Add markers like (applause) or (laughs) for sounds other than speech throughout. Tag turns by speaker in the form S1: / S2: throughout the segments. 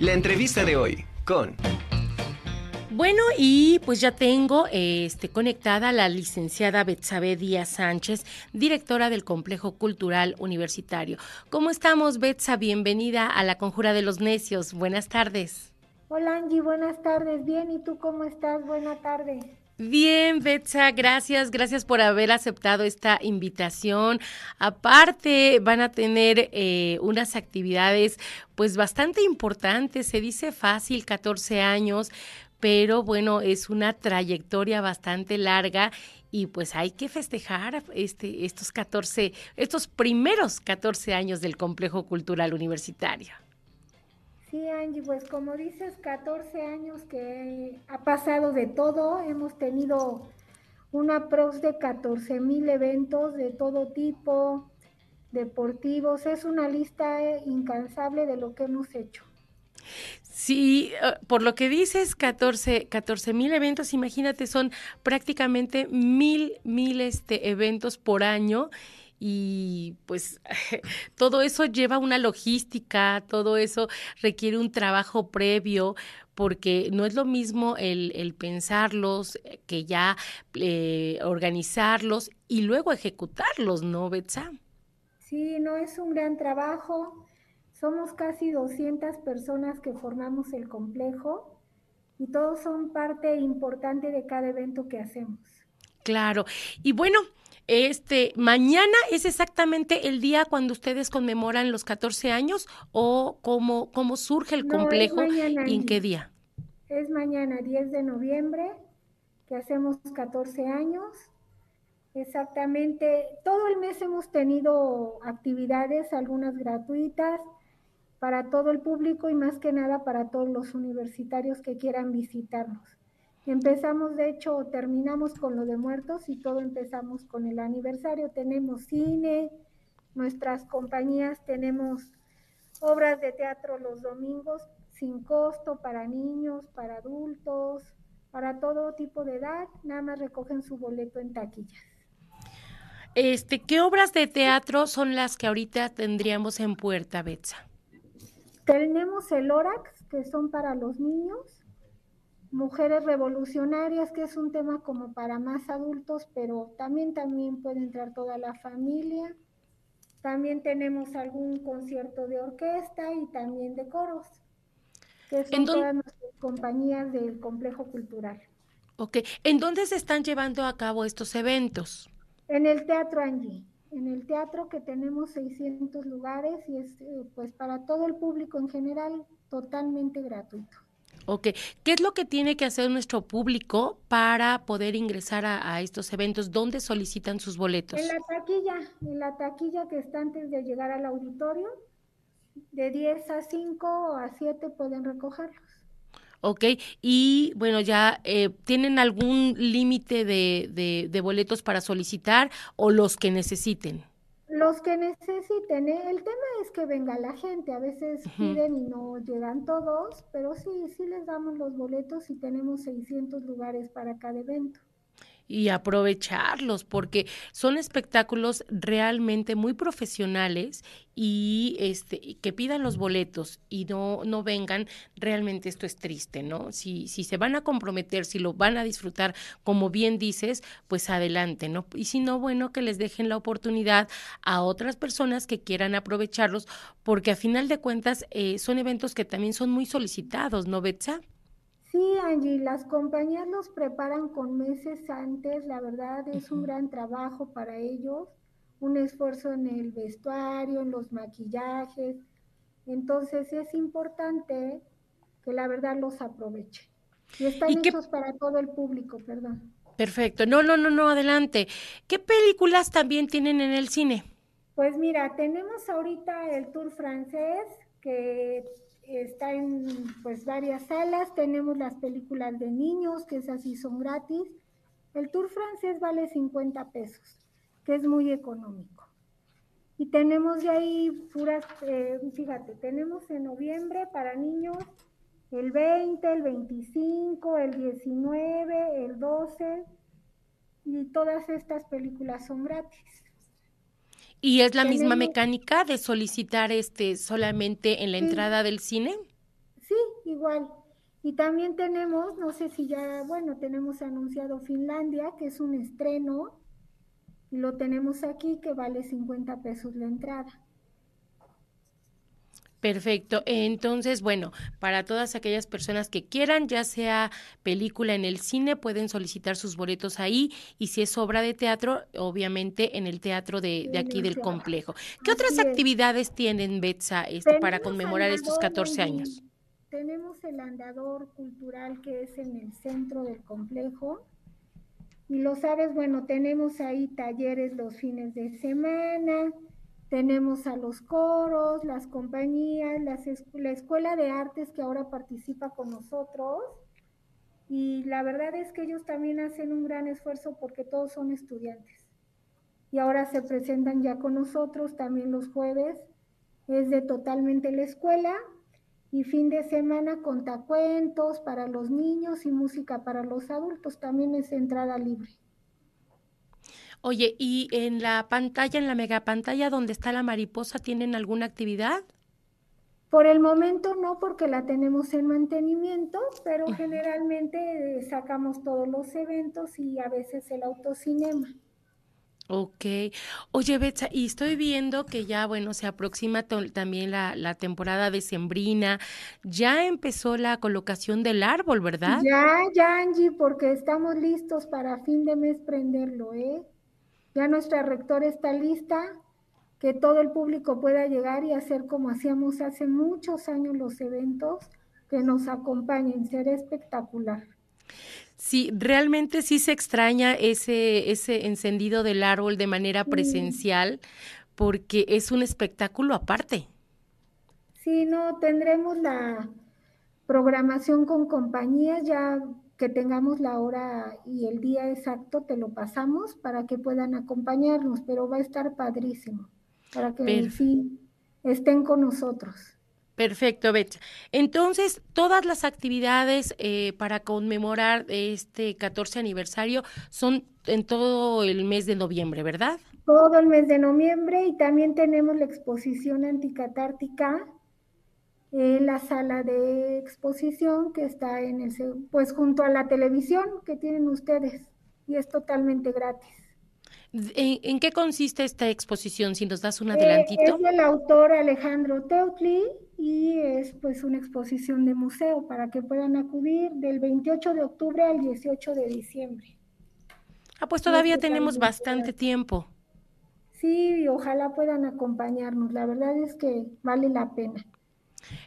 S1: La entrevista de hoy con...
S2: Bueno, y pues ya tengo este, conectada a la licenciada Betsabe Díaz Sánchez, directora del Complejo Cultural Universitario. ¿Cómo estamos, Betsa? Bienvenida a la Conjura de los Necios. Buenas tardes.
S3: Hola, Angie. Buenas tardes. Bien, ¿y tú cómo estás? Buenas tardes.
S2: Bien, Betsa, gracias, gracias por haber aceptado esta invitación. Aparte, van a tener eh, unas actividades pues bastante importantes, se dice fácil, 14 años, pero bueno, es una trayectoria bastante larga y pues hay que festejar este, estos 14, estos primeros 14 años del complejo cultural universitario.
S3: Sí, Angie, pues como dices, 14 años que ha pasado de todo. Hemos tenido una pros de 14 mil eventos de todo tipo, deportivos. Es una lista eh, incansable de lo que hemos hecho.
S2: Sí, eh, por lo que dices, 14 mil eventos, imagínate, son prácticamente mil, mil este, eventos por año y pues (laughs) todo eso lleva una logística, todo eso requiere un trabajo previo porque no es lo mismo el, pensarlos eh, que ya eh, organizarlos y luego ejecutarlos, ¿no, Betsa?
S3: Sí, no es un gran trabajo. Somos casi 200 personas que formamos el complejo y todos son parte importante de cada evento que hacemos.
S2: Claro. Y bueno, este, mañana es exactamente el día cuando ustedes conmemoran los 14 años o cómo, cómo surge el complejo y en qué día.
S3: Es mañana, 10 de noviembre, que hacemos 14 años. Exactamente, todo el mes hemos tenido actividades, algunas gratuitas para todo el público y más que nada para todos los universitarios que quieran visitarnos. Empezamos, de hecho, terminamos con lo de muertos y todo empezamos con el aniversario. Tenemos cine, nuestras compañías tenemos obras de teatro los domingos sin costo para niños, para adultos, para todo tipo de edad. Nada más recogen su boleto en taquillas.
S2: Este, ¿qué obras de teatro son las que ahorita tendríamos en Puerta Betsa?
S3: Tenemos el Orax, que son para los niños, Mujeres revolucionarias, que es un tema como para más adultos, pero también, también puede entrar toda la familia. También tenemos algún concierto de orquesta y también de coros, que son todas nuestras compañías del complejo cultural.
S2: Ok, ¿en dónde se están llevando a cabo estos eventos?
S3: En el Teatro Angie, en el teatro que tenemos 600 lugares y es eh, pues para todo el público en general totalmente gratuito.
S2: Ok, ¿qué es lo que tiene que hacer nuestro público para poder ingresar a, estos eventos? ¿Dónde solicitan sus boletos?
S3: En la taquilla, en la taquilla que está antes de llegar al auditorio, de 10 a 5 o a 7 pueden recogerlos.
S2: Ok, y bueno, ya eh, tienen algún límite de, de boletos para solicitar o los que necesiten.
S3: Los que necesiten, ¿eh? el tema es que venga la gente, a veces piden y no llegan todos, pero sí, sí les damos los boletos y tenemos 600 lugares para cada evento
S2: y aprovecharlos porque son espectáculos realmente muy profesionales y este que pidan los boletos y no no vengan realmente esto es triste no si si se van a comprometer si lo van a disfrutar como bien dices pues adelante no y si no bueno que les dejen la oportunidad a otras personas que quieran aprovecharlos porque a final de cuentas eh, son eventos que también son muy solicitados no Betsa
S3: Sí, Angie, las compañías los preparan con meses antes, la verdad es un gran trabajo para ellos, un esfuerzo en el vestuario, en los maquillajes, entonces es importante que la verdad los aproveche. Y están hechos para todo el público, perdón.
S2: Perfecto, no, no, no, no, adelante. ¿Qué películas también tienen en el cine?
S3: Pues mira, tenemos ahorita el tour francés que está en pues varias salas, tenemos las películas de niños, que esas sí son gratis. El tour francés vale 50 pesos, que es muy económico. Y tenemos de ahí puras, eh, fíjate, tenemos en noviembre para niños el 20, el 25, el 19, el 12, y todas estas películas son gratis.
S2: ¿Y es la misma mecánica de solicitar este solamente en la entrada del cine?
S3: Sí, igual. Y también tenemos, no sé si ya, bueno, tenemos anunciado Finlandia, que es un estreno, y lo tenemos aquí, que vale 50 pesos la entrada.
S2: Perfecto. Entonces, bueno, para todas aquellas personas que quieran, ya sea película en el cine, pueden solicitar sus boletos ahí y si es obra de teatro, obviamente en el teatro de, aquí del complejo. ¿Qué otras actividades tienen, Betsa, este, para conmemorar estos 14 años?
S3: Tenemos el andador cultural que es en el centro del complejo. Y lo sabes, bueno, tenemos ahí talleres los fines de semana, tenemos a los coros, las compañías, la escuela de artes que ahora participa con nosotros. Y la verdad es que ellos también hacen un gran esfuerzo porque todos son estudiantes. Y ahora se presentan ya con nosotros también los jueves. Es de totalmente la escuela. Y fin de semana contacuentos para los niños y música para los adultos. También es entrada libre.
S2: Oye, ¿y en la pantalla, en la megapantalla donde está la mariposa, tienen alguna actividad?
S3: Por el momento no, porque la tenemos en mantenimiento, pero generalmente sacamos todos los eventos y a veces el autocinema.
S2: Ok. Oye, Betsa, y estoy viendo que ya, bueno, se aproxima también la, la, temporada decembrina. Ya empezó la colocación del árbol, ¿verdad?
S3: Ya, ya, Angie, porque estamos listos para fin de mes prenderlo, ¿eh? Ya nuestra rectora está lista, que todo el público pueda llegar y hacer como hacíamos hace muchos años los eventos, que nos acompañen, será espectacular.
S2: Sí, realmente sí se extraña ese, ese encendido del árbol de manera presencial, porque es un espectáculo aparte.
S3: Sí, no, tendremos la programación con compañías, ya que tengamos la hora y el día exacto, te lo pasamos para que puedan acompañarnos, pero va a estar padrísimo, para que sí estén con nosotros.
S2: Perfecto, Beth. Entonces, todas las actividades eh, para conmemorar este 14 aniversario son en todo el mes de noviembre, ¿verdad?
S3: Todo el mes de noviembre y también tenemos la exposición anticatártica en la sala de exposición que está en el pues junto a la televisión que tienen ustedes y es totalmente gratis.
S2: ¿En, qué consiste esta exposición? Si nos das un eh, adelantito.
S3: es del autor Alejandro Teutli y es pues una exposición de museo para que puedan acudir del 28 de octubre al 18 de diciembre.
S2: Ah, pues todavía tenemos bastante tiempo.
S3: Sí, y ojalá puedan acompañarnos. La verdad es que vale la pena.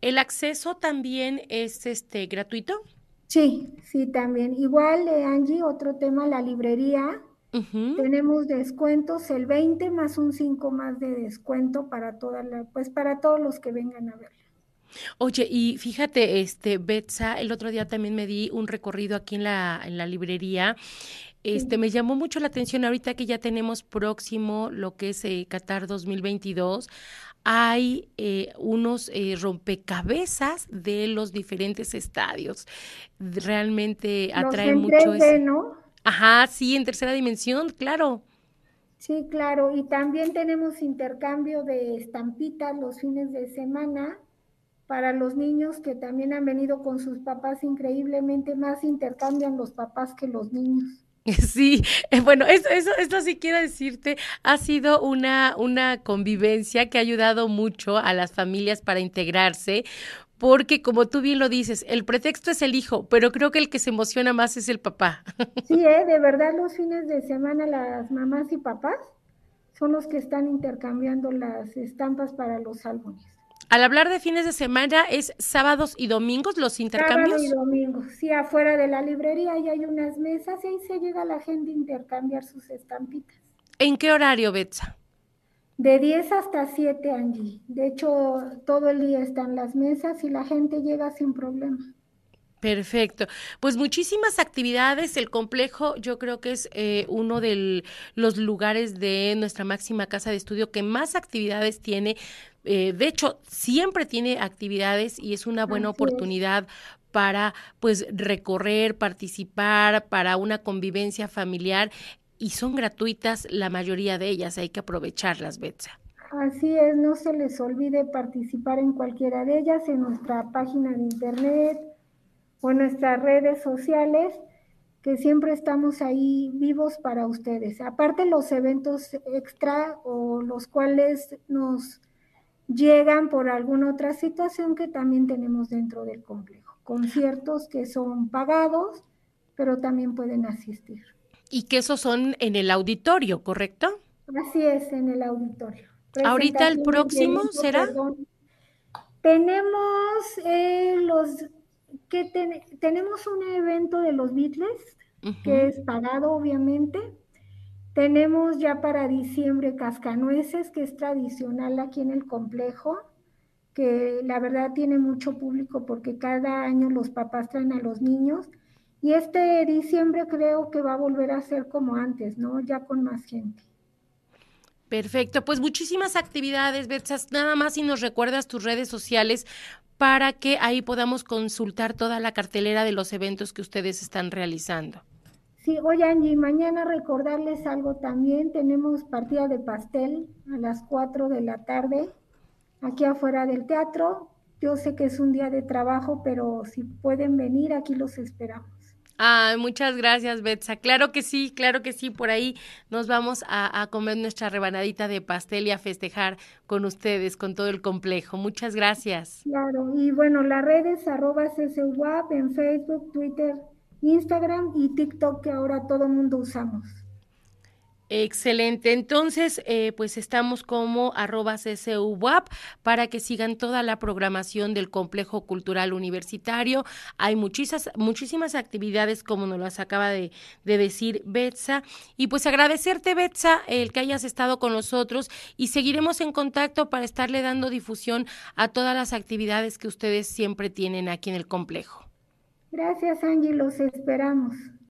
S2: ¿El acceso también es este gratuito?
S3: Sí, sí, también. Igual, eh, Angie, otro tema, la librería. Tenemos descuentos, el 20 más un 5 más de descuento para toda la, pues para todos los que vengan a verla.
S2: Oye, y fíjate, este, Betsa, el otro día también me di un recorrido aquí en la, en la librería. Este, me llamó mucho la atención ahorita que ya tenemos próximo lo que es eh, Qatar 2022 hay eh, unos eh, rompecabezas de los diferentes estadios. Realmente atrae mucho
S3: eso. ¿no?
S2: Ajá, sí, en tercera dimensión, claro.
S3: Sí, claro. Y también tenemos intercambio de estampitas los fines de semana para los niños que también han venido con sus papás. Increíblemente más intercambian los papás que los niños. (laughs)
S2: Sí, eh, bueno, eso, eso, esto sí quiero decirte, ha sido una, una convivencia que ha ayudado mucho a las familias para integrarse, porque como tú bien lo dices, el pretexto es el hijo, pero creo que el que se emociona más es el papá. (laughs)
S3: Sí, ¿eh? de verdad los fines de semana las mamás y papás son los que están intercambiando las estampas para los álbumes.
S2: Al hablar de fines de semana, ¿es sábados y domingos los intercambios?
S3: Sábado y domingos, sí, afuera de la librería ya hay unas mesas y ahí se llega la gente a intercambiar sus estampitas.
S2: ¿En qué horario, Betsa?
S3: De 10 hasta 7, Angie. De hecho, todo el día están las mesas y la gente llega sin problema.
S2: Perfecto. Pues muchísimas actividades. El complejo yo creo que es eh, uno de los lugares de nuestra máxima casa de estudio que más actividades tiene. Eh, de hecho, siempre tiene actividades y es una buena oportunidad para pues recorrer, participar, para una convivencia familiar y son gratuitas la mayoría de ellas. Hay que aprovecharlas, Betsa.
S3: Así es, no se les olvide participar en cualquiera de ellas en nuestra página de internet o en nuestras redes sociales, que siempre estamos ahí vivos para ustedes. Aparte los eventos extra o los cuales nos llegan por alguna otra situación que también tenemos dentro del complejo. Conciertos que son pagados, pero también pueden asistir.
S2: Y que esos son en el auditorio, ¿correcto?
S3: Así es, en el auditorio.
S2: Ahorita el próximo será.
S3: Tenemos eh, los que tenemos un evento de los Beatles que es pagado obviamente. Tenemos ya para diciembre Cascanueces, que es tradicional aquí en el complejo, que la verdad tiene mucho público porque cada año los papás traen a los niños. Y este diciembre creo que va a volver a ser como antes, ¿no? Ya con más gente.
S2: Perfecto, pues muchísimas actividades, Betsas. Nada más si nos recuerdas tus redes sociales para que ahí podamos consultar toda la cartelera de los eventos que ustedes están realizando.
S3: Sí, oye Angie, mañana recordarles algo también. Tenemos partida de pastel a las 4 de la tarde aquí afuera del teatro. Yo sé que es un día de trabajo, pero si pueden venir, aquí los esperamos.
S2: Ay, muchas gracias, Betsa. Claro que sí, claro que sí. Por ahí nos vamos a, comer nuestra rebanadita de pastel y a festejar con ustedes, con todo el complejo. Muchas gracias.
S3: Claro, y bueno, las redes arroba CCWAP en Facebook, Twitter, Instagram y TikTok que ahora todo mundo usamos.
S2: Excelente. Entonces, eh, pues estamos como arroba CCUWAP para que sigan toda la programación del Complejo Cultural Universitario. Hay muchísimas, muchísimas actividades, como nos las acaba de, de decir Betsa. Y pues agradecerte, Betsa, el que hayas estado con nosotros y seguiremos en contacto para estarle dando difusión a todas las actividades que ustedes siempre tienen aquí en el complejo.
S3: Gracias, Angie. Los esperamos.